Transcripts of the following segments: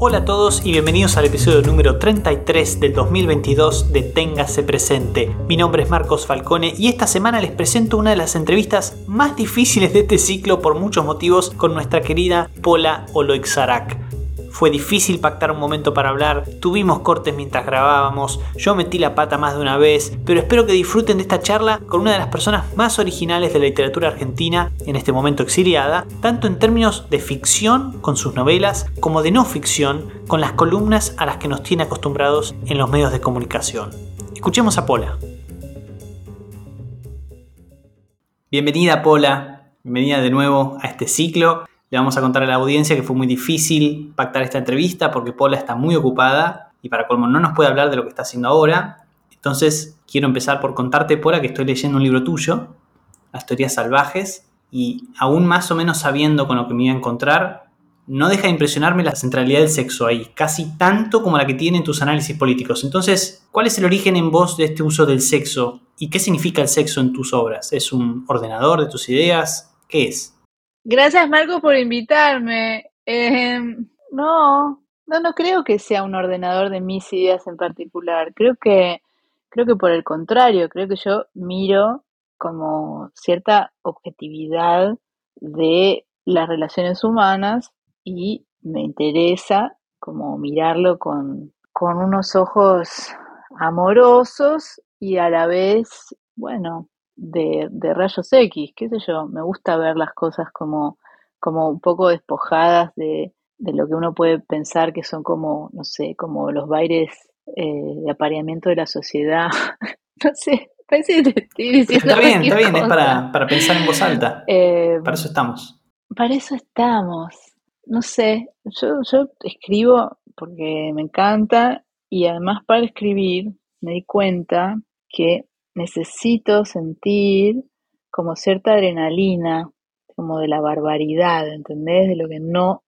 Hola a todos y bienvenidos al episodio número 33 del 2022 de Téngase Presente. Mi nombre es Marcos Falcone y esta semana les presento una de las entrevistas más difíciles de este ciclo por muchos motivos con nuestra querida Pola Oloixarac. Fue difícil pactar un momento para hablar, tuvimos cortes mientras grabábamos, yo metí la pata más de una vez, pero espero que disfruten de esta charla con una de las personas más originales de la literatura argentina, en este momento exiliada, tanto en términos de ficción con sus novelas, como de no ficción con las columnas a las que nos tiene acostumbrados en los medios de comunicación. Escuchemos a Pola. Bienvenida Pola, bienvenida de nuevo a este ciclo. Le vamos a contar a la audiencia que fue muy difícil pactar esta entrevista porque Paula está muy ocupada y para colmo no nos puede hablar de lo que está haciendo ahora. Entonces quiero empezar por contarte, Paula, que estoy leyendo un libro tuyo, Las teorías salvajes, y aún más o menos sabiendo con lo que me iba a encontrar, no deja de impresionarme la centralidad del sexo ahí, casi tanto como la que tienen tus análisis políticos. Entonces, ¿cuál es el origen en vos de este uso del sexo? ¿Y qué significa el sexo en tus obras? ¿Es un ordenador de tus ideas? ¿Qué es? Gracias, Marco, por invitarme. Em, no, no, no creo que sea un ordenador de mis ideas en particular. Creo que, creo que por el contrario, creo que yo miro como cierta objetividad de las relaciones humanas y me interesa como mirarlo con, con unos ojos amorosos y a la vez, bueno, de, de rayos X, qué sé yo, me gusta ver las cosas como, como un poco despojadas de, de lo que uno puede pensar que son como, no sé, como los bailes eh, de apareamiento de la sociedad. no sé, parece que te estoy diciendo. Está bien, está bien, es para, para, pensar en voz alta. Eh, para eso estamos. Para eso estamos. No sé, yo, yo escribo porque me encanta y además para escribir me di cuenta que necesito sentir como cierta adrenalina, como de la barbaridad, ¿entendés? De lo que no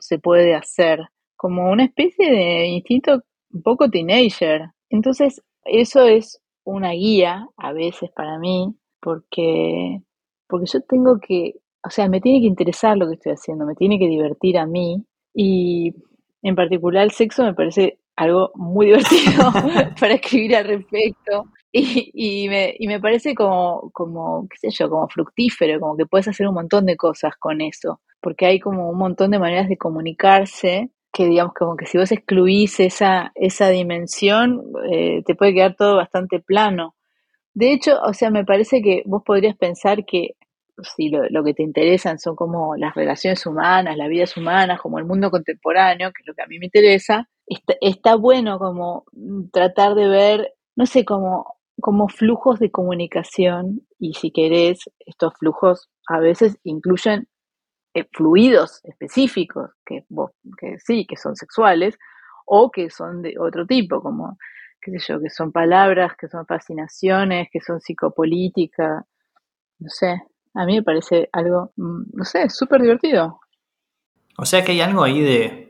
se puede hacer, como una especie de instinto un poco teenager. Entonces, eso es una guía a veces para mí, porque, porque yo tengo que, o sea, me tiene que interesar lo que estoy haciendo, me tiene que divertir a mí, y en particular el sexo me parece algo muy divertido para escribir al respecto. Y, y, me, y me parece como, como, qué sé yo, como fructífero, como que puedes hacer un montón de cosas con eso, porque hay como un montón de maneras de comunicarse que digamos como que si vos excluís esa, esa dimensión, eh, te puede quedar todo bastante plano. De hecho, o sea, me parece que vos podrías pensar que si lo, lo, que te interesan son como las relaciones humanas, las vidas humanas, como el mundo contemporáneo, que es lo que a mí me interesa, está, bueno como tratar de ver, no sé, como como flujos de comunicación y si querés, estos flujos a veces incluyen eh, fluidos específicos que, que sí, que son sexuales o que son de otro tipo, como, qué sé yo, que son palabras, que son fascinaciones, que son psicopolítica, no sé, a mí me parece algo, mm, no sé, súper divertido. O sea que hay algo ahí de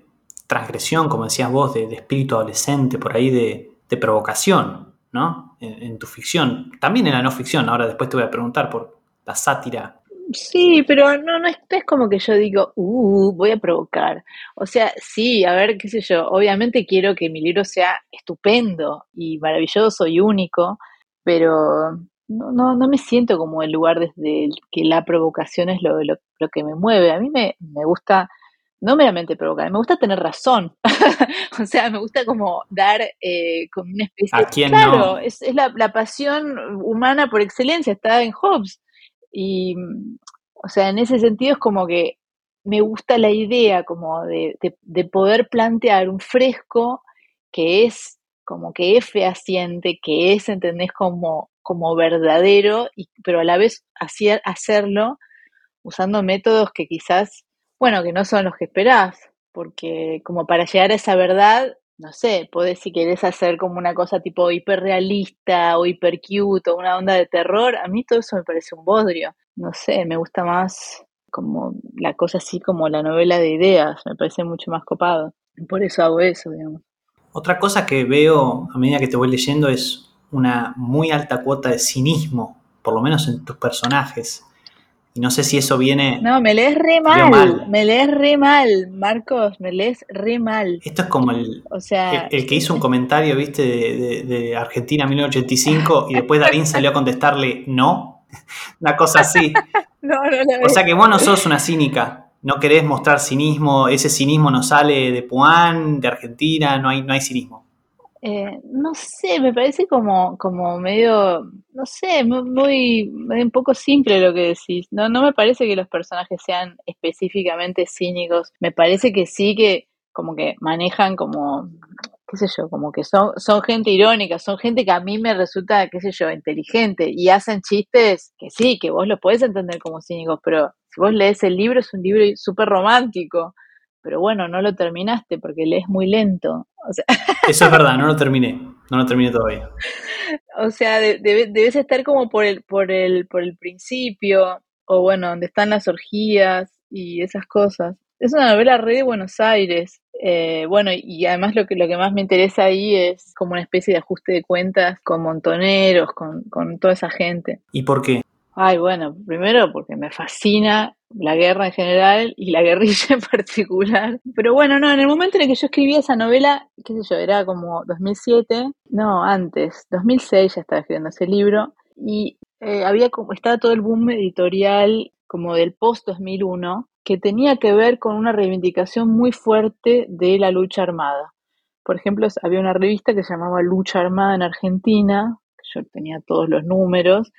transgresión, como decías vos, de, espíritu adolescente, por ahí de, provocación. ¿no? En, tu ficción, también en la no ficción, ahora después te voy a preguntar por la sátira. Sí, pero no, no es, como que yo digo, uh, voy a provocar. O sea, sí, a ver, qué sé yo, obviamente quiero que mi libro sea estupendo y maravilloso y único, pero no, no, me siento como el lugar desde el que la provocación es lo, lo, lo que me mueve. A mí me, me gusta no meramente provocar, me gusta tener razón. o sea, me gusta como dar eh, como una especie ¿A quién Claro, es, es la, la, pasión humana por excelencia, está en Hobbes. Y, o sea, en ese sentido es como que me gusta la idea como de, de, de poder plantear un fresco que es como que es fehaciente, que es, ¿entendés? Como, como verdadero, y, pero a la vez hacer, hacerlo usando métodos que quizás bueno, que no son los que esperás, porque como para llegar a esa verdad, no sé, podés si querés hacer como una cosa tipo hiperrealista o hiper cute o una onda de terror, a mí todo eso me parece un bodrio. No sé, me gusta más como la cosa así como la novela de ideas, me parece mucho más copado. Por eso hago eso, digamos. Otra cosa que veo a medida que te voy leyendo es una muy alta cuota de cinismo, por lo menos en tus personajes. Y no sé si eso viene... No, me lees re mal, me lees re mal, Marcos, me lees re mal. Esto es como el, o sea, el, que hizo un comentario, viste, de, de, Argentina 1985 y después Darín salió a contestarle no, una cosa así. no, no, o sea que vos no sos una cínica, no querés mostrar cinismo, ese cinismo no sale de Puan, de Argentina, no hay, no hay cinismo. Eh, no sé, me parece como, como medio, no sé, muy, muy, un poco simple lo que decís. No, no me parece que los personajes sean específicamente cínicos. Me parece que sí que como que manejan como, qué sé yo, como que son, son gente irónica, son gente que a mí me resulta, qué sé yo, inteligente y hacen chistes que sí, que vos los podés entender como cínicos, pero si vos lees el libro es un libro súper romántico pero bueno, no lo terminaste porque lees muy lento. Eso es verdad, no lo terminé, no lo terminé todavía. O sea, debes estar como por el, por el, por el principio, o bueno, donde están las orgías y esas cosas. Es una novela re de Buenos Aires. Eh, bueno, y además lo que, lo que más me interesa ahí es como una especie de ajuste de cuentas con montoneros, con, con toda esa gente. ¿Y por qué? Ay, bueno, primero porque me fascina la guerra en general y la guerrilla en particular. Pero bueno, no, en el momento en el que yo escribí esa novela, qué sé yo, era como 2007, no, antes, 2006 ya estaba escribiendo ese libro y eh, había como, estaba todo el boom editorial como del post-2001 que tenía que ver con una reivindicación muy fuerte de la lucha armada. Por ejemplo, había una revista que se llamaba Lucha Armada en Argentina, que yo tenía todos los números,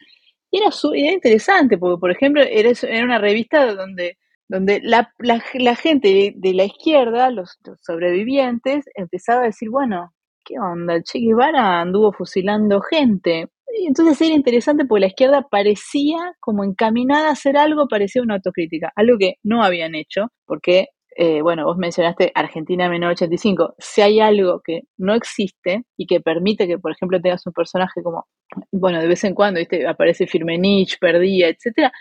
y era, interesante, porque, por ejemplo, era, era una revista donde, donde la, la, gente de la izquierda, los, sobrevivientes, empezaba a decir, bueno, ¿qué onda? Che Guevara anduvo fusilando gente. Y entonces era interesante porque la izquierda parecía como encaminada a hacer algo, parecía una autocrítica, algo que no habían hecho, porque eh, bueno, vos mencionaste Argentina 1985, si hay algo que no existe y que permite que, por ejemplo, tengas un personaje como, bueno, de vez en cuando ¿viste? aparece Firmenich, Perdía, etcétera,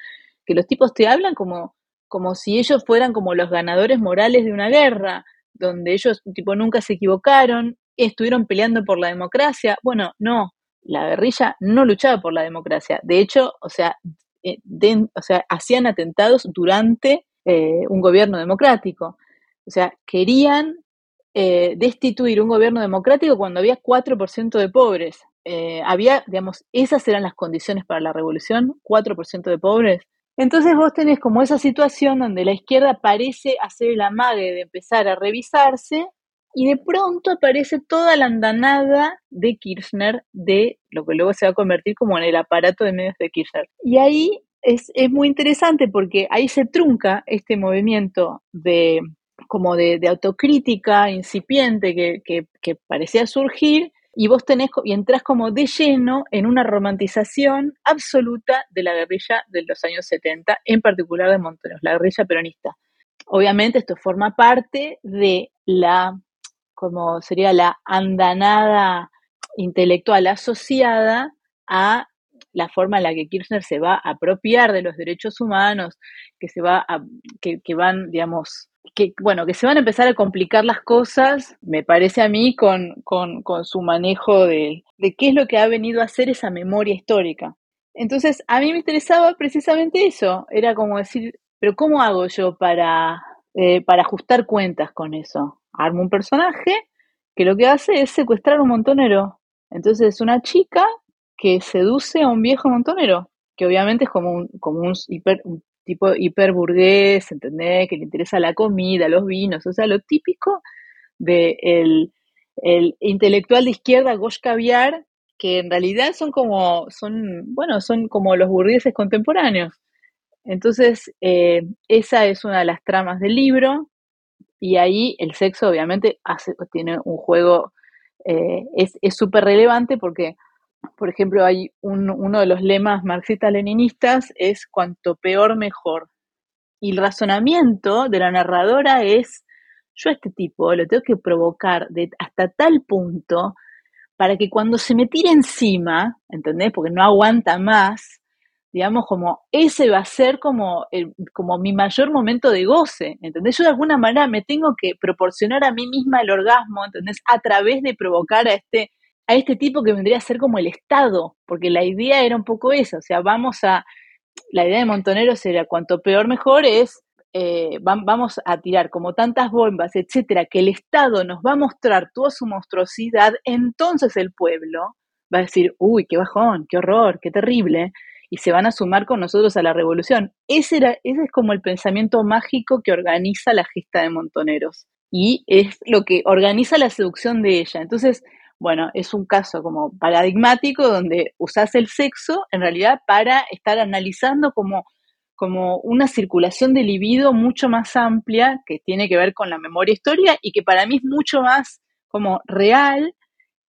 que los tipos te hablan como, como si ellos fueran como los ganadores morales de una guerra, donde ellos, tipo, nunca se equivocaron, estuvieron peleando por la democracia. Bueno, no, la guerrilla no luchaba por la democracia. De hecho, o sea, eh, o sea hacían atentados durante eh, un gobierno democrático. O sea, querían eh, destituir un gobierno democrático cuando había 4% de pobres. Eh, había, digamos, esas eran las condiciones para la revolución, 4% de pobres. Entonces vos tenés como esa situación donde la izquierda parece hacer el amague de empezar a revisarse y de pronto aparece toda la andanada de Kirchner de lo que luego se va a convertir como en el aparato de medios de Kirchner. Y ahí es, es muy interesante porque ahí se trunca este movimiento de como de, autocrítica incipiente que, que, parecía surgir y vos tenés y entras como de lleno en una romantización absoluta de la guerrilla de los años 70, en particular de Montoneros, la guerrilla peronista. Obviamente esto forma parte de la, como sería la andanada intelectual asociada a la forma en la que Kirchner se va a apropiar de los derechos humanos, que se va a, que, van, digamos, que, bueno, que se van a empezar a complicar las cosas, me parece a mí, con, con, con su manejo de, de qué es lo que ha venido a hacer esa memoria histórica. Entonces, a mí me interesaba precisamente eso, era como decir, pero ¿cómo hago yo para, eh, para ajustar cuentas con eso? Armo un personaje que lo que hace es secuestrar un montonero. Entonces, es una chica que seduce a un viejo montonero, que obviamente es como un, como hiper, un tipo hiperburgués, ¿entendés? Que le interesa la comida, los vinos, o sea, lo típico del de el intelectual de izquierda Gosh Caviar, que en realidad son como, son, bueno, son como los burgueses contemporáneos. Entonces, eh, esa es una de las tramas del libro, y ahí el sexo obviamente hace, tiene un juego, eh, es súper relevante porque por ejemplo, hay uno de los lemas marxistas-leninistas es cuanto peor mejor. Y el razonamiento de la narradora es, yo a este tipo lo tengo que provocar hasta tal punto para que cuando se me tire encima, ¿entendés? Porque no aguanta más, digamos, como ese va a ser como, como mi mayor momento de goce, ¿entendés? Yo de alguna manera me tengo que proporcionar a mí misma el orgasmo, ¿entendés? A través de provocar a este a este tipo que vendría a ser como el Estado, porque la idea era un poco esa, o sea, vamos a, la idea de Montoneros era cuanto peor mejor es eh, vamos a tirar como tantas bombas, etcétera, que el Estado nos va a mostrar toda su monstruosidad, entonces el pueblo va a decir, uy, qué bajón, qué horror, qué terrible, y se van a sumar con nosotros a la revolución. Ese, era, ese es como el pensamiento mágico que organiza la gesta de Montoneros y es lo que organiza la seducción de ella. Entonces, bueno, es un caso como paradigmático donde usas el sexo en realidad para estar analizando como, como una circulación de libido mucho más amplia que tiene que ver con la memoria historia y que para mí es mucho más como real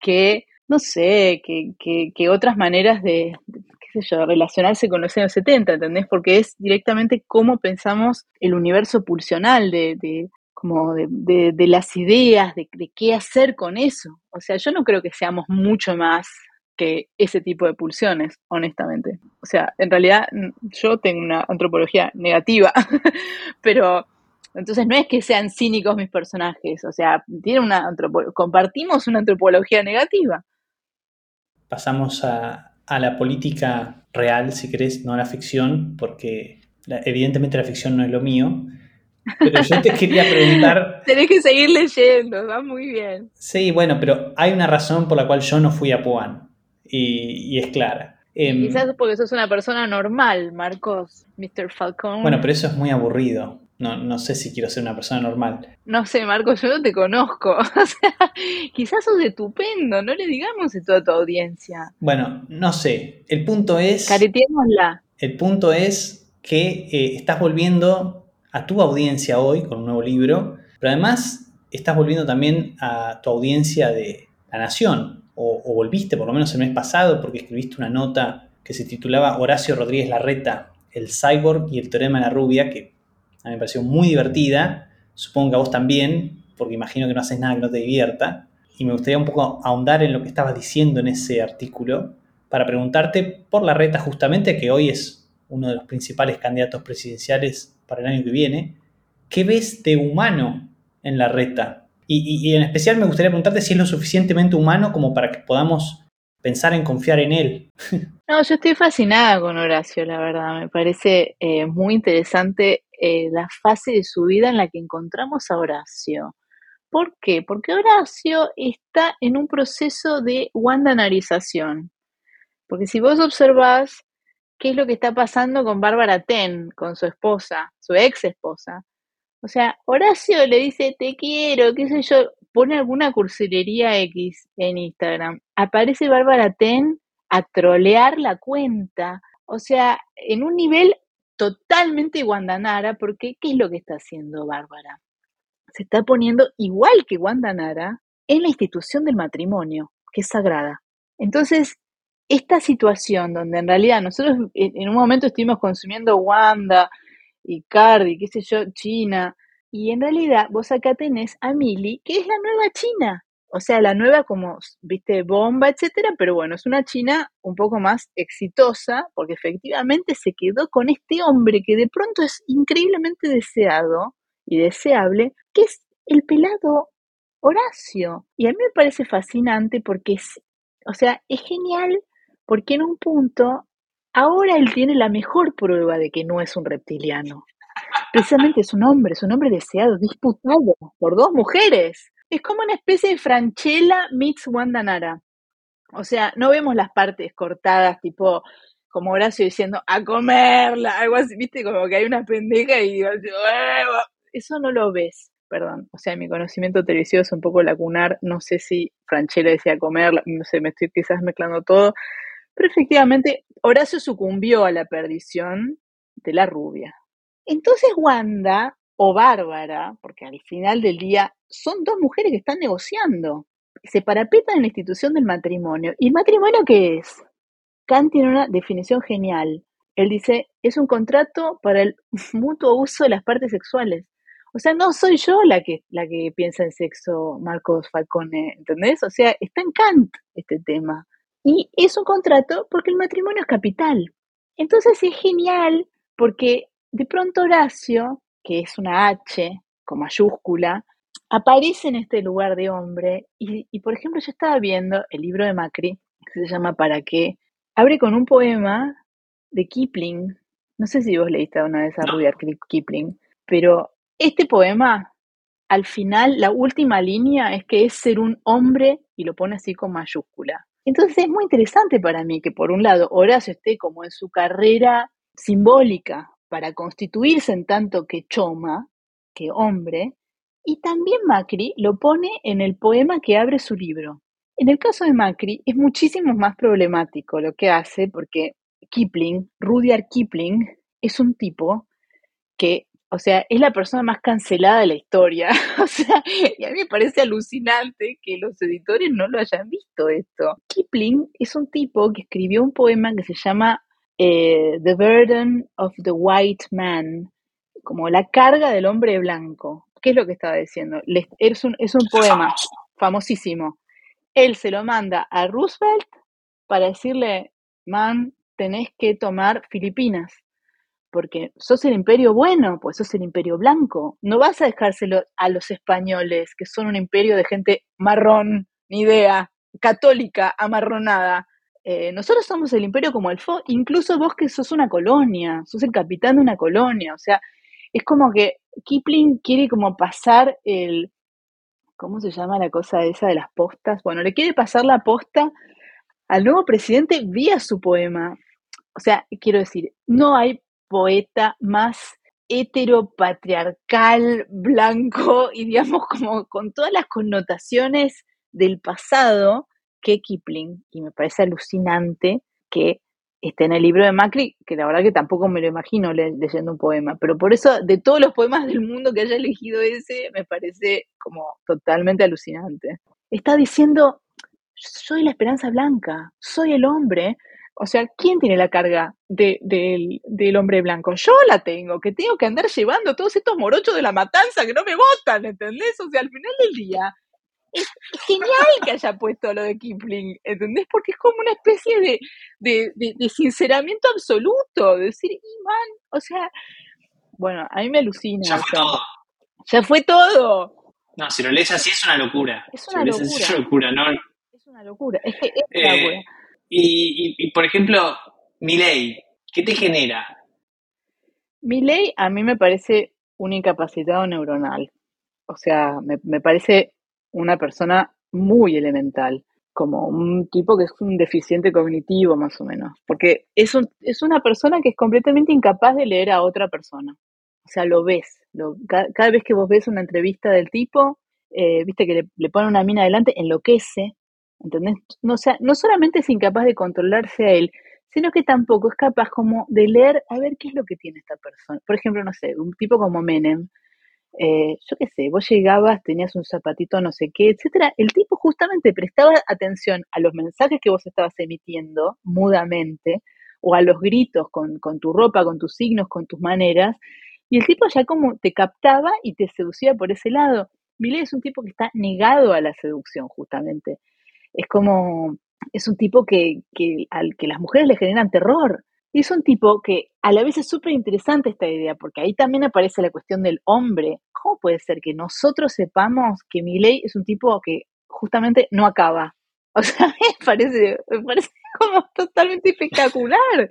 que, no sé, que, que, otras maneras de, qué sé yo, relacionarse con los años 70, ¿entendés? Porque es directamente cómo pensamos el universo pulsional de, como de, de, las ideas, de, de, qué hacer con eso. O sea, yo no creo que seamos mucho más que ese tipo de pulsiones, honestamente. O sea, en realidad yo tengo una antropología negativa, pero entonces no es que sean cínicos mis personajes, o sea, tienen una compartimos una antropología negativa. Pasamos a, a la política real, si querés, no a la ficción, porque evidentemente la ficción no es lo mío. Pero yo te quería preguntar. Tenés que seguir leyendo, va muy bien. Sí, bueno, pero hay una razón por la cual yo no fui a Puan. Y, es clara. Em, quizás porque sos una persona normal, Marcos, Mr. Falcón. Bueno, pero eso es muy aburrido. No, no sé si quiero ser una persona normal. No sé, Marcos, yo no te conozco. O sea, quizás sos estupendo, no le digamos esto a tu audiencia. Bueno, no sé. El punto es. Careteémosla. El punto es que eh, estás volviendo a tu audiencia hoy con un nuevo libro, pero además estás volviendo también a tu audiencia de La Nación, o, volviste por lo menos el mes pasado porque escribiste una nota que se titulaba Horacio Rodríguez Larreta, el cyborg y el teorema de la rubia, que a mí me pareció muy divertida, supongo que a vos también, porque imagino que no haces nada que no te divierta, y me gustaría un poco ahondar en lo que estabas diciendo en ese artículo, para preguntarte por Larreta justamente, que hoy es uno de los principales candidatos presidenciales para el año que viene, ¿qué ves de humano en la reta? Y, en especial me gustaría preguntarte si es lo suficientemente humano como para que podamos pensar en confiar en él. No, yo estoy fascinada con Horacio, la verdad. Me parece eh, muy interesante eh, la fase de su vida en la que encontramos a Horacio. ¿Por qué? Porque Horacio está en un proceso de wandanarización. Porque si vos observás qué es lo que está pasando con Bárbara Ten, con su esposa, su ex esposa. O sea, Horacio le dice, te quiero, qué sé yo, pone alguna cursilería X en Instagram. Aparece Bárbara Ten a trolear la cuenta. O sea, en un nivel totalmente guandanara, porque ¿qué es lo que está haciendo Bárbara? Se está poniendo igual que Guandanara en la institución del matrimonio, que es sagrada. Entonces, esta situación donde en realidad nosotros en un momento estuvimos consumiendo Wanda y Cardi, qué sé yo, China, y en realidad vos acá tenés a Mili, que es la nueva China. O sea, la nueva como, viste, bomba, etcétera, pero bueno, es una China un poco más exitosa, porque efectivamente se quedó con este hombre que de pronto es increíblemente deseado y deseable, que es el pelado Horacio. Y a mí me parece fascinante porque es, o sea, es genial porque en un punto, ahora él tiene la mejor prueba de que no es un reptiliano. Precisamente es un hombre, es un hombre deseado, disputado por dos mujeres. Es como una especie de Franchella meets Wanda Nara. O sea, no vemos las partes cortadas, tipo como Horacio diciendo a comerla, algo así, viste, como que hay una pendeja y eso no lo ves, perdón. O sea, mi conocimiento televisivo es un poco lacunar, no sé si Franchella decía comerla, no sé, me estoy quizás mezclando todo, pero efectivamente, Horacio sucumbió a la perdición de la rubia. Entonces Wanda o Bárbara, porque al final del día son dos mujeres que están negociando, se parapetan en la institución del matrimonio. ¿Y el matrimonio qué es? Kant tiene una definición genial. Él dice, es un contrato para el mutuo uso de las partes sexuales. O sea, no soy yo la que, la que piensa en sexo, Marcos Falcone, ¿entendés? O sea, está en Kant este tema. Y es un contrato porque el matrimonio es capital. Entonces es genial porque de pronto Horacio, que es una H con mayúscula, aparece en este lugar de hombre y, y, por ejemplo yo estaba viendo el libro de Macri, que se llama ¿Para qué? Abre con un poema de Kipling No sé si vos leíste una vez a Rudyard Kipling, pero este poema, al final, la última línea es que es ser un hombre y lo pone así con mayúscula. Entonces es muy interesante para mí que por un lado Horacio esté como en su carrera simbólica para constituirse en tanto que choma, que hombre, y también Macri lo pone en el poema que abre su libro. En el caso de Macri es muchísimo más problemático lo que hace porque Kipling, Rudyard Kipling, es un tipo que, o sea, es la persona más cancelada de la historia. o sea, y a mí me parece alucinante que los editores no lo hayan visto esto. Kipling es un tipo que escribió un poema que se llama eh, The Burden of the White Man, como la carga del hombre blanco. ¿Qué es lo que estaba diciendo? Es un, es un poema famosísimo él se lo manda a Roosevelt para decirle, man, tenés que tomar Filipinas, porque sos el imperio bueno, pues sos el imperio blanco. No vas a dejárselo a los españoles, que son un imperio de gente marrón, ni idea, católica, amarronada. Eh, nosotros somos el imperio como el FO, incluso vos que sos una colonia, sos el capitán de una colonia, o sea, es como que Kipling quiere como pasar el, ¿cómo se llama la cosa esa de las postas? Bueno, le quiere pasar la posta al nuevo presidente vía su poema. O sea, quiero decir, no hay poeta más heteropatriarcal, blanco y digamos como con todas las connotaciones del pasado que Kipling. Y me parece alucinante que esté en el libro de Macri, que la verdad que tampoco me lo imagino leyendo un poema, pero por eso de todos los poemas del mundo que haya elegido ese, me parece como totalmente alucinante. Está diciendo, soy la esperanza blanca, soy el hombre. O sea, ¿quién tiene la carga del, del hombre blanco? Yo la tengo, que tengo que andar llevando todos estos morochos de la matanza que no me votan, ¿entendés? O sea, al final del día, es, genial que haya puesto lo de Kipling, ¿entendés? Porque es como una especie de, de, de, sinceramiento absoluto, de decir, man, o sea, bueno, a mí me alucina. Ya fue todo. Ya fue todo. No, si lo lees así es una locura. Es una locura. es una locura, ¿no? Es una locura, es que es una eh, locura. Y, y, por ejemplo, ley, ¿qué te genera? ley a mí me parece un incapacitado neuronal. O sea, me, me parece una persona muy elemental, como un tipo que es un deficiente cognitivo más o menos, porque es, un, es una persona que es completamente incapaz de leer a otra persona. O sea, lo ves. Lo, cada, vez que vos ves una entrevista del tipo, eh, viste que le, le pone una mina adelante, enloquece, ¿entendés? No, sea, no solamente es incapaz de controlarse a él, sino que tampoco es capaz como de leer a ver qué es lo que tiene esta persona. Por ejemplo, no sé, un tipo como Menem, eh, yo qué sé, vos llegabas, tenías un zapatito no sé qué, etcétera, el tipo justamente prestaba atención a los mensajes que vos estabas emitiendo mudamente, o a los gritos con, con tu ropa, con tus signos, con tus maneras, y el tipo ya como te captaba y te seducía por ese lado. Millet es un tipo que está negado a la seducción, justamente. Es como, es un tipo que, que, al que las mujeres le generan terror. Y es un tipo que a la vez es súper interesante esta idea, porque ahí también aparece la cuestión del hombre. ¿Cómo puede ser que nosotros sepamos que Milei es un tipo que justamente no acaba? O sea, me parece, me parece como totalmente espectacular.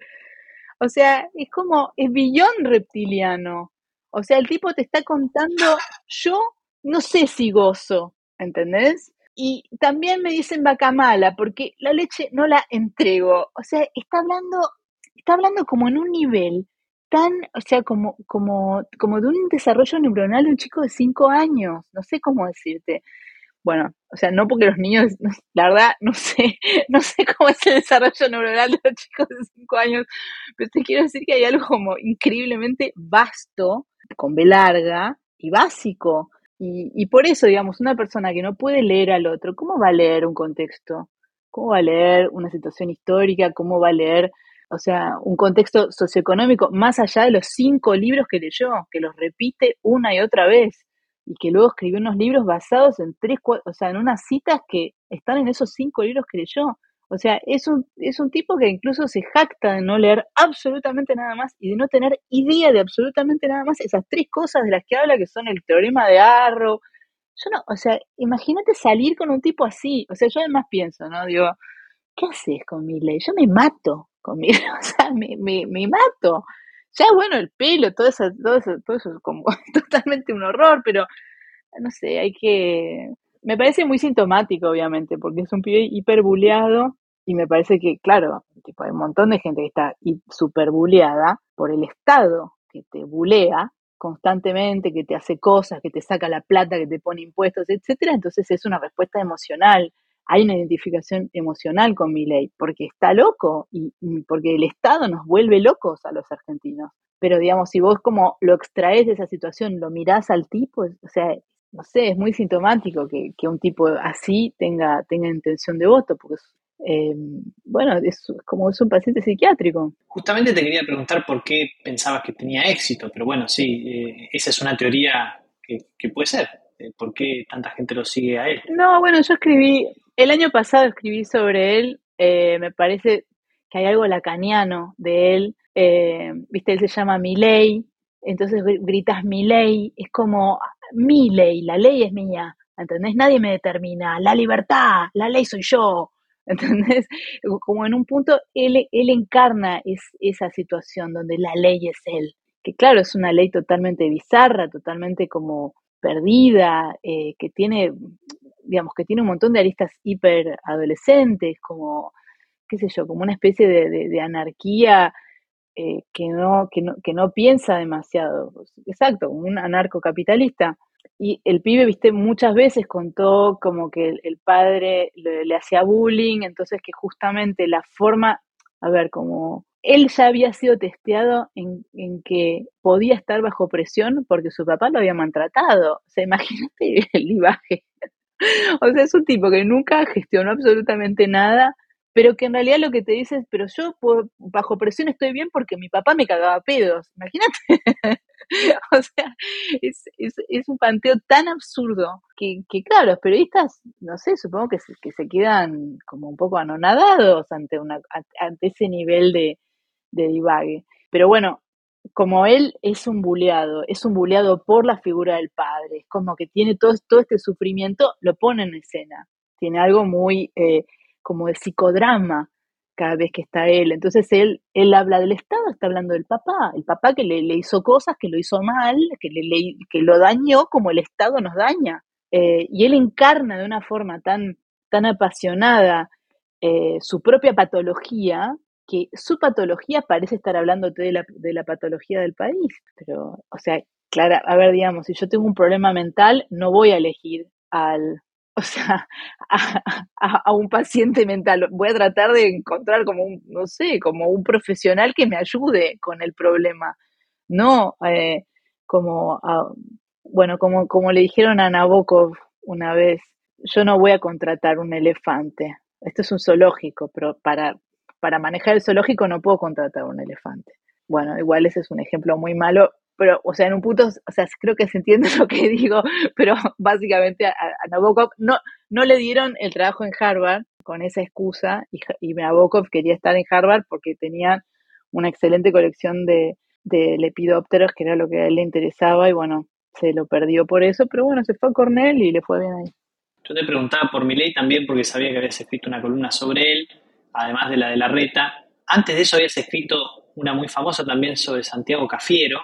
O sea, es como, es billón reptiliano. O sea, el tipo te está contando, yo no sé si gozo, ¿entendés? Y también me dicen vaca mala, porque la leche no la entrego. O sea, está hablando está hablando como en un nivel tan, o sea, como, como, como de un desarrollo neuronal de un chico de cinco años, no sé cómo decirte. Bueno, o sea, no porque los niños, la verdad, no sé, no sé cómo es el desarrollo neuronal de los chicos de cinco años, pero te quiero decir que hay algo como increíblemente vasto, con B larga y básico. Y, y por eso, digamos, una persona que no puede leer al otro, ¿cómo va a leer un contexto? ¿Cómo va a leer una situación histórica? ¿Cómo va a leer o sea, un contexto socioeconómico más allá de los cinco libros que leyó, que los repite una y otra vez, y que luego escribió unos libros basados en tres, o sea, en unas citas que están en esos cinco libros que leyó. O sea, es un, es un tipo que incluso se jacta de no leer absolutamente nada más y de no tener idea de absolutamente nada más esas tres cosas de las que habla, que son el teorema de Arrow. Yo no, o sea, imagínate salir con un tipo así. O sea, yo además pienso, ¿no? Digo, ¿qué haces con mi ley? Yo me mato conmigo, o sea, me, me, me mato. Ya bueno, el pelo, todo eso, todo eso, todo eso es como totalmente un horror, pero no sé, hay que... Me parece muy sintomático, obviamente, porque es un pibe hiperbuleado y me parece que, claro, tipo, hay un montón de gente que está súper buleada por el Estado que te bulea constantemente, que te hace cosas, que te saca la plata, que te pone impuestos, etcétera, entonces es una respuesta emocional. Hay una identificación emocional con mi ley, porque está loco y, porque el Estado nos vuelve locos a los argentinos. Pero digamos, si vos como lo extraes de esa situación, lo mirás al tipo, o sea, no sé, es muy sintomático que, que un tipo así tenga, tenga intención de voto, porque eh, bueno, es como es un paciente psiquiátrico. Justamente te quería preguntar por qué pensabas que tenía éxito, pero bueno, sí, eh, esa es una teoría que, puede ser. Eh, ¿Por qué tanta gente lo sigue a él? No, bueno, yo escribí, el año pasado escribí sobre él, me parece que hay algo lacaniano de él, viste, él se llama Miley, entonces gritas Miley, es como mi ley, la ley es mía, ¿entendés? Nadie me determina, la libertad, la ley soy yo, ¿entendés? Como en un punto él, él encarna es, esa situación donde la ley es él, que claro, es una ley totalmente bizarra, totalmente como perdida, eh, que tiene, digamos, que tiene un montón de aristas hiper adolescentes, como, qué sé yo, como una especie de, anarquía eh, que, no, que, no, que no piensa demasiado, exacto, un anarcocapitalista. Y el pibe, viste, muchas veces contó como que el, padre le, hacía bullying, entonces que justamente la forma, a ver, como él ya había sido testeado en, en, que podía estar bajo presión porque su papá lo había maltratado. O sea, imagínate el libaje. o sea, es un tipo que nunca gestionó absolutamente nada, pero que en realidad lo que te dice es, pero yo bajo presión estoy bien porque mi papá me cagaba pedos. Imagínate. o sea, es, es, un panteo tan absurdo que, que, claro, los periodistas, no sé, supongo que se, que se quedan como un poco anonadados ante, una, ante ese nivel de, de divague. Pero bueno, como él es un buleado, es un buleado por la figura del padre, es como que tiene todo, todo este sufrimiento, lo pone en escena. Tiene algo muy eh, como de psicodrama cada vez que está él. Entonces él, él habla del Estado, está hablando del papá, el papá que le, hizo cosas, que lo hizo mal, que, le, que lo dañó como el Estado nos daña. Eh, y él encarna de una forma tan, tan apasionada eh, su propia patología, que su patología parece estar hablando de la, de la patología del país. Pero, o sea, Clara, a ver, digamos, si yo tengo un problema mental, no voy a elegir al o sea, a, un paciente mental. Voy a tratar de encontrar como un, no sé, como un profesional que me ayude con el problema. No eh, como, bueno, como, como le dijeron a Nabokov una vez, yo no voy a contratar un elefante. Esto es un zoológico, pero para, para manejar el zoológico no puedo contratar un elefante. Bueno, igual ese es un ejemplo muy malo, pero, o sea, en un punto, o sea, creo que se entiende lo que digo, pero básicamente a, Nabokov no, no le dieron el trabajo en Harvard con esa excusa y, y Nabokov quería estar en Harvard porque tenía una excelente colección de, de lepidópteros, que era lo que a él le interesaba, y bueno, se lo perdió por eso, pero bueno, se fue a Cornell y le fue bien ahí. Yo te preguntaba por mi ley también porque sabía que habías escrito una columna sobre él, además de la de la reta. Antes de eso habías escrito una muy famosa también sobre Santiago Cafiero,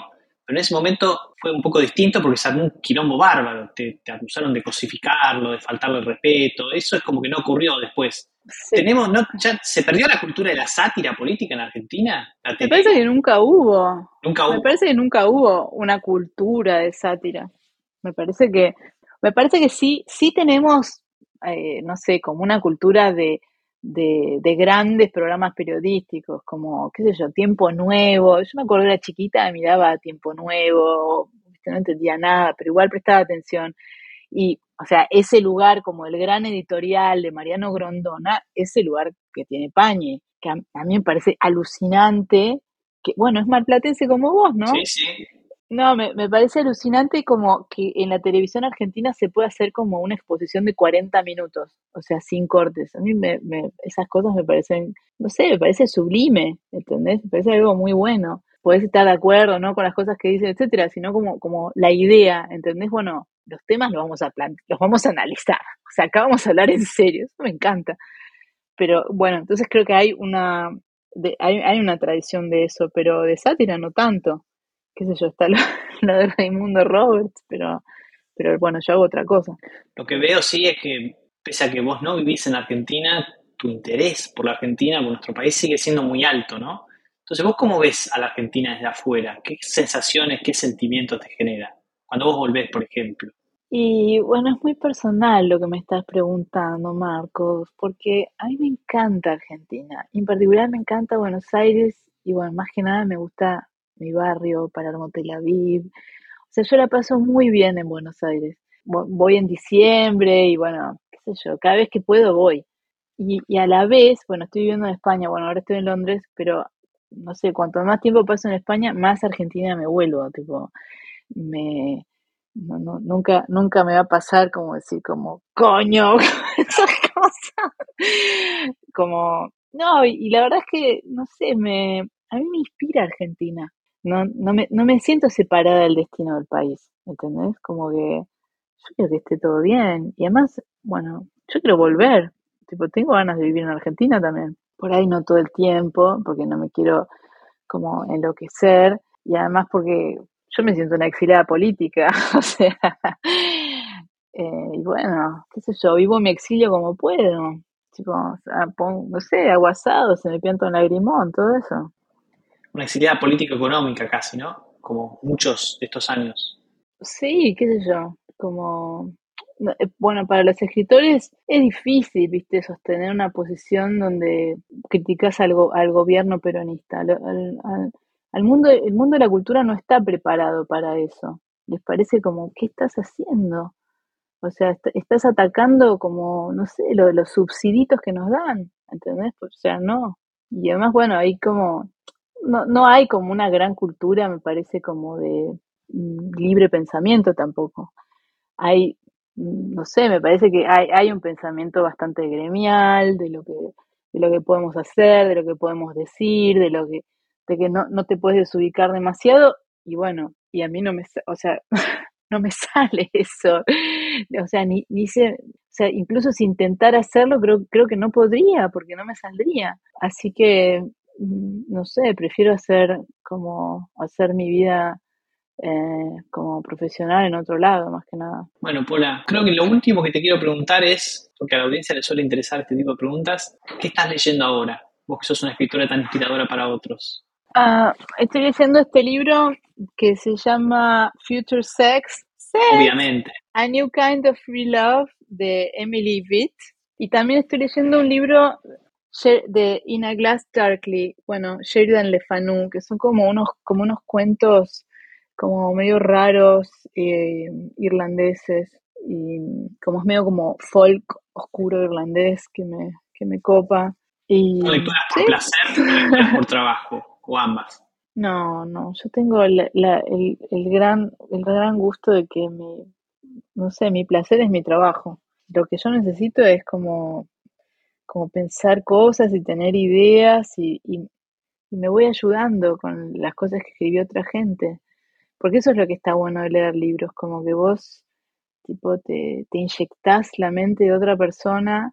pero en ese momento fue un poco distinto porque se armó un quilombo bárbaro. Te, acusaron de cosificarlo, de faltarle el respeto. Eso es como que no ocurrió después. Tenemos, no, ya, ¿Se perdió la cultura de la sátira política en Argentina? Me parece que nunca hubo. Nunca hubo. Me parece que nunca hubo una cultura de sátira. Me parece que, me parece que sí, sí tenemos, eh, no sé, como una cultura de, de, grandes programas periodísticos, como, qué sé yo, Tiempo Nuevo. Yo me acuerdo que era chiquita, miraba Tiempo Nuevo, no entendía nada, pero igual prestaba atención. Y, o sea, ese lugar como el gran editorial de Mariano Grondona, ese lugar que tiene Pañe, que a, mí me parece alucinante, que, bueno, es malplatense como vos, ¿no? Sí, sí. No, me, me, parece alucinante como que en la televisión argentina se puede hacer como una exposición de 40 minutos, o sea, sin cortes. A mí me, me, esas cosas me parecen, no sé, me parece sublime, ¿entendés? Me parece algo muy bueno. Podés estar de acuerdo, ¿no? Con las cosas que dicen, etcétera, sino como, como la idea, ¿entendés? Bueno, los temas los vamos a los vamos a analizar. O sea, acá vamos a hablar en serio, eso me encanta. Pero bueno, entonces creo que hay una, hay, hay, una tradición de eso, pero de sátira no tanto. Qué sé yo, está lo, lo de Raimundo Roberts, pero, pero bueno, yo hago otra cosa. Lo que veo sí es que, pese a que vos no vivís en Argentina, tu interés por la Argentina, por nuestro país, sigue siendo muy alto, ¿no? Entonces, ¿vos cómo ves a la Argentina desde afuera? ¿Qué sensaciones, qué sentimientos te genera? Cuando vos volvés, por ejemplo. Y bueno, es muy personal lo que me estás preguntando, Marcos, porque a mí me encanta Argentina. En particular me encanta Buenos Aires y bueno, más que nada me gusta mi barrio, Palermo, Tel Aviv. O sea, yo la paso muy bien en Buenos Aires. Voy en diciembre y bueno, qué sé yo, cada vez que puedo voy. Y, y a la vez, bueno, estoy viviendo en España, bueno, ahora estoy en Londres, pero no sé, cuanto más tiempo paso en España, más Argentina me vuelvo, tipo, me, no, no, nunca, nunca me va a pasar como decir como, coño, esas cosas, como, no, y, la verdad es que, no sé, me, a mí me inspira Argentina, no, no, me, no me siento separada del destino del país, ¿entendés? Como que yo quiero que esté todo bien, y además, bueno, yo quiero volver, tipo, tengo ganas de vivir en Argentina también. Por ahí no todo el tiempo, porque no me quiero como enloquecer, y además porque yo me siento una exiliada política, o sea, eh, y bueno, qué sé yo, vivo mi exilio como puedo, tipo, no sé, aguasado, se me pianta un lagrimón, todo eso. Una exiliada político-económica casi, ¿no? Como muchos de estos años. Sí, qué sé yo, como eh, bueno, para los escritores es difícil, viste, sostener una posición donde criticas al, al gobierno peronista. Al, mundo, el mundo de la cultura no está preparado para eso. Les parece como, ¿qué estás haciendo? O sea, estás atacando como, no sé, lo, los subsiditos que nos dan, ¿entendés? O sea, no. Y además, bueno, hay como, no, no hay como una gran cultura, me parece, como de mm, libre pensamiento tampoco. Hay no sé, me parece que hay, hay un pensamiento bastante gremial de lo que de lo que podemos hacer, de lo que podemos decir, de lo que de que no, no te puedes desubicar demasiado y bueno, y a mí no me, o sea, no me sale eso. O sea, ni, ni se, o sea, incluso si intentara hacerlo, creo, creo que no podría, porque no me saldría. Así que, mm, no sé, prefiero hacer como hacer mi vida eh, como profesional en otro lado, más que nada. Bueno, Paula, creo que lo último que te quiero preguntar es, porque a la audiencia le suele interesar este tipo de preguntas, ¿qué estás leyendo ahora? Vos que sos una escritora tan inspiradora para otros. Ah, estoy leyendo este libro que se llama Future Sex. Obviamente. A New Kind of Free Love de Emily Vitt. Y también estoy leyendo un libro de In a Glass Darkly, bueno, Sheridan Le Fanu, que son como unos, como unos cuentos como medio raros, eh, irlandeses, y como es medio como folk oscuro irlandés que me, que me copa. Y, lecturas por placer por trabajo, o ambas? No, no, yo tengo el, el, gran, el gran gusto de que mi, no sé, mi placer es mi trabajo. Lo que yo necesito es como, como pensar cosas y tener ideas y, me voy ayudando con las cosas que escribió otra gente. Porque eso es lo que está bueno de leer libros, como que vos, tipo, te, te inyectás la mente de otra persona,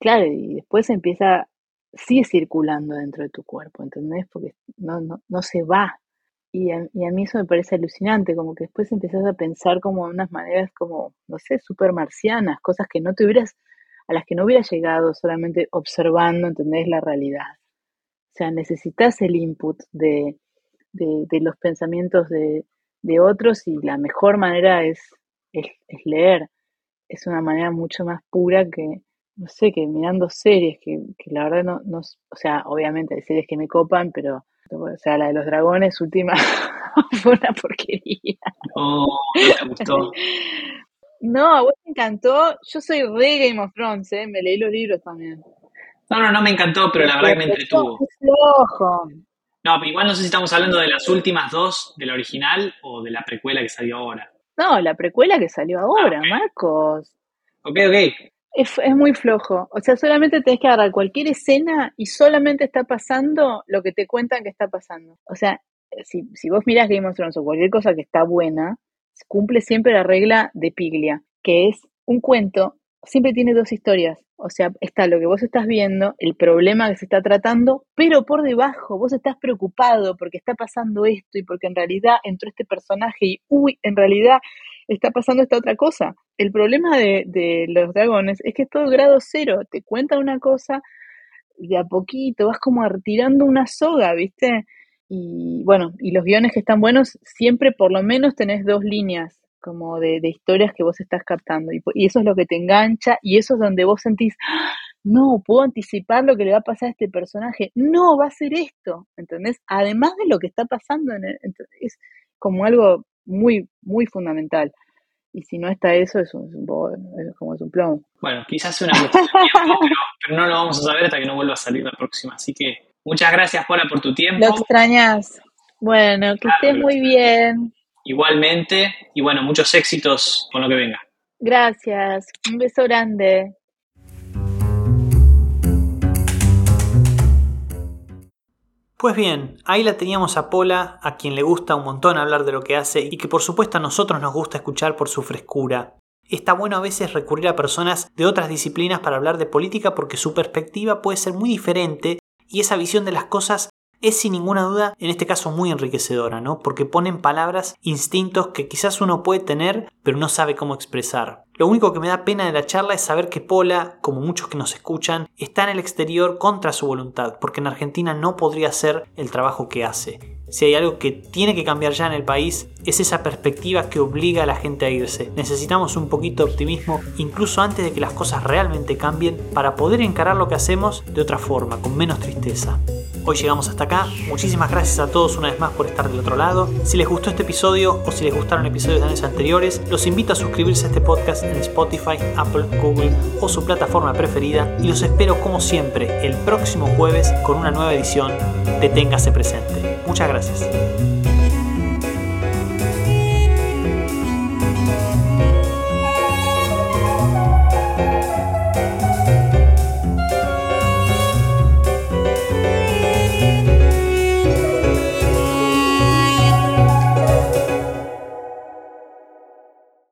claro, y después empieza, sigue circulando dentro de tu cuerpo, ¿entendés? Porque no, no, no se va. Y a, y a mí eso me parece alucinante, como que después empiezas a pensar como de unas maneras como, no sé, súper marcianas, cosas que no te hubieras, a las que no hubieras llegado solamente observando, ¿entendés? La realidad. O sea, necesitas el input de, de, los pensamientos de, otros y la mejor manera es, es, leer. Es una manera mucho más pura que, no sé, que mirando series, que, la verdad no, no, o sea, obviamente hay series que me copan, pero, o sea, la de los dragones última fue una porquería. No, no te gustó. No, a vos te encantó. Yo soy re Game of Thrones, ¿eh? me leí los libros también. No, no, no me encantó, pero la verdad que me entretuvo. No, pero igual no sé si estamos hablando de las últimas dos, de la original o de la precuela que salió ahora. No, la precuela que salió ahora, Marcos. Ok, ok. Es, muy flojo. O sea, solamente tenés que agarrar cualquier escena y solamente está pasando lo que te cuentan que está pasando. O sea, si, si vos mirás Game of Thrones o cualquier cosa que está buena, cumple siempre la regla de Piglia, que es un cuento siempre tiene dos historias. O sea, está lo que vos estás viendo, el problema que se está tratando, pero por debajo vos estás preocupado porque está pasando esto y porque en realidad entró este personaje y, uy, en realidad está pasando esta otra cosa. El problema de, los dragones es que es todo grado cero. Te cuentan una cosa de a poquito, vas como retirando una soga, ¿viste? Y bueno, y los guiones que están buenos, siempre por lo menos tenés dos líneas como de, historias que vos estás captando. Y, eso es lo que te engancha y eso es donde vos sentís, ¡Ah! no, puedo anticipar lo que le va a pasar a este personaje. No, va a ser esto, ¿entendés? Además de lo que está pasando, en es como algo muy, muy fundamental. Y si no está eso, es, un, es como es un plomo. Bueno, quizás sea una cuestión pero, no lo vamos a saber hasta que no vuelva a salir la próxima. Así que muchas gracias, Paula, por tu tiempo. Lo extrañas. Bueno, que estés muy bien. Igualmente, y bueno, muchos éxitos con lo que venga. Gracias, un beso grande. Pues bien, ahí la teníamos a Pola, a quien le gusta un montón hablar de lo que hace y que por supuesto a nosotros nos gusta escuchar por su frescura. Está bueno a veces recurrir a personas de otras disciplinas para hablar de política porque su perspectiva puede ser muy diferente y esa visión de las cosas es sin ninguna duda en este caso muy enriquecedora, ¿no? Porque pone en palabras instintos que quizás uno puede tener pero no sabe cómo expresar. Lo único que me da pena de la charla es saber que Pola, como muchos que nos escuchan, está en el exterior contra su voluntad, porque en Argentina no podría hacer el trabajo que hace. Si hay algo que tiene que cambiar ya en el país, es esa perspectiva que obliga a la gente a irse. Necesitamos un poquito de optimismo, incluso antes de que las cosas realmente cambien, para poder encarar lo que hacemos de otra forma, con menos tristeza. Hoy llegamos hasta acá. Muchísimas gracias a todos una vez más por estar del otro lado. Si les gustó este episodio o si les gustaron episodios de años anteriores, los invito a suscribirse a este podcast en Spotify, Apple, Google o su plataforma preferida y los espero como siempre el próximo jueves con una nueva edición de Téngase Presente. Muchas gracias.